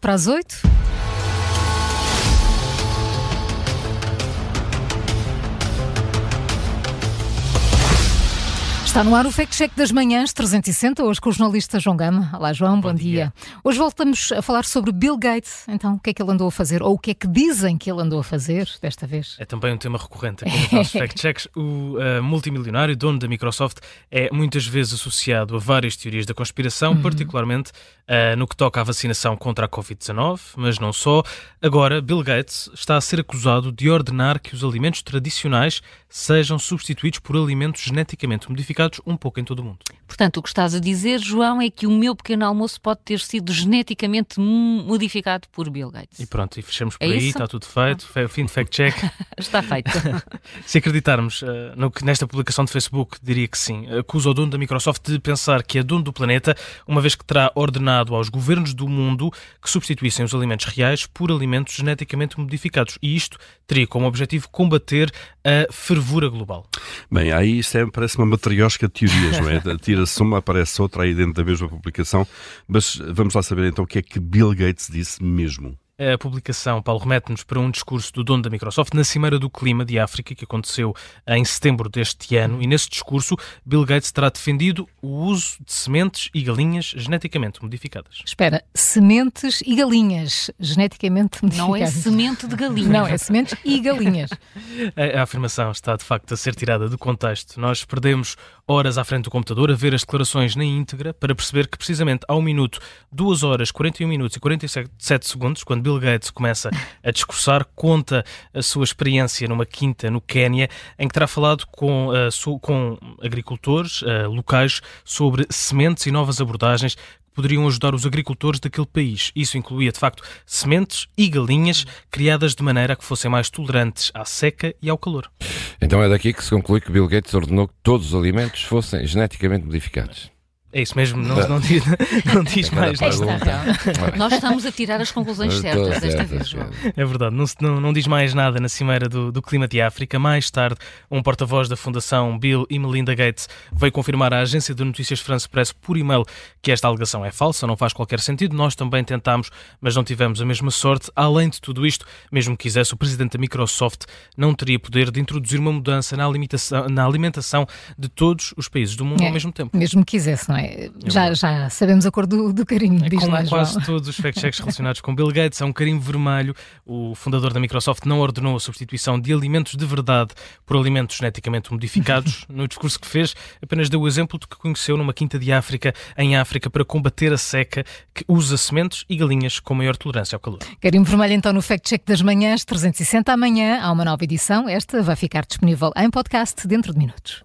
para as 8. Está no ar o Fact Check das Manhãs 360, hoje com o jornalista João Gama. Olá, João, bom, bom dia. dia. Hoje voltamos a falar sobre Bill Gates. Então, o que é que ele andou a fazer? Ou o que é que dizem que ele andou a fazer desta vez? É também um tema recorrente aqui nos nossos Fact Checks. O uh, multimilionário, dono da Microsoft, é muitas vezes associado a várias teorias da conspiração, uhum. particularmente uh, no que toca à vacinação contra a Covid-19, mas não só. Agora, Bill Gates está a ser acusado de ordenar que os alimentos tradicionais sejam substituídos por alimentos geneticamente modificados um pouco em todo o mundo. Portanto, o que estás a dizer, João, é que o meu pequeno almoço pode ter sido geneticamente modificado por Bill Gates. E pronto, e fechamos por é aí, isso? está tudo feito, ah. fim de fact-check. está feito. Se acreditarmos uh, no que nesta publicação de Facebook, diria que sim. Acusa o dono da Microsoft de pensar que é dono do planeta, uma vez que terá ordenado aos governos do mundo que substituíssem os alimentos reais por alimentos geneticamente modificados. E isto teria como objetivo combater a fervura global. Bem, aí sempre parece uma matriosca de teorias, não é? Tira-se uma, aparece outra aí dentro da mesma publicação. Mas vamos lá saber então o que é que Bill Gates disse mesmo. A publicação, Paulo, remete-nos para um discurso do dono da Microsoft na Cimeira do Clima de África, que aconteceu em setembro deste ano, e nesse discurso Bill Gates terá defendido o uso de sementes e galinhas geneticamente modificadas. Espera, sementes e galinhas geneticamente modificadas? Não é semente de galinha. Não, é sementes e galinhas. a, a afirmação está, de facto, a ser tirada do contexto. Nós perdemos horas à frente do computador a ver as declarações na íntegra para perceber que, precisamente ao minuto, 2 horas, 41 minutos e 47 segundos, quando Bill Gates começa a discursar, conta a sua experiência numa quinta no Quénia, em que terá falado com, uh, com agricultores uh, locais sobre sementes e novas abordagens poderiam ajudar os agricultores daquele país. Isso incluía, de facto, sementes e galinhas criadas de maneira a que fossem mais tolerantes à seca e ao calor. Então é daqui que se conclui que Bill Gates ordenou que todos os alimentos fossem geneticamente modificados. É isso mesmo, não, não diz, não diz mais nada. Nós estamos a tirar as conclusões certas desta vez, João. É verdade, não, não, não diz mais nada na Cimeira do, do Clima de África. Mais tarde, um porta-voz da Fundação Bill e Melinda Gates veio confirmar à agência de notícias France Press por e-mail que esta alegação é falsa, não faz qualquer sentido. Nós também tentámos, mas não tivemos a mesma sorte. Além de tudo isto, mesmo que quisesse, o presidente da Microsoft não teria poder de introduzir uma mudança na alimentação, na alimentação de todos os países do mundo é, ao mesmo tempo. Mesmo que quisesse, não é? É? Já, já sabemos a cor do, do carinho, é diz Como lá, quase todos os fact-checks relacionados com Bill Gates, é um carinho vermelho. O fundador da Microsoft não ordenou a substituição de alimentos de verdade por alimentos geneticamente modificados. no discurso que fez, apenas deu o exemplo de que conheceu numa quinta de África, em África, para combater a seca, que usa sementes e galinhas com maior tolerância ao calor. Carinho vermelho então no fact-check das manhãs, 360 amanhã, há uma nova edição. Esta vai ficar disponível em podcast dentro de minutos.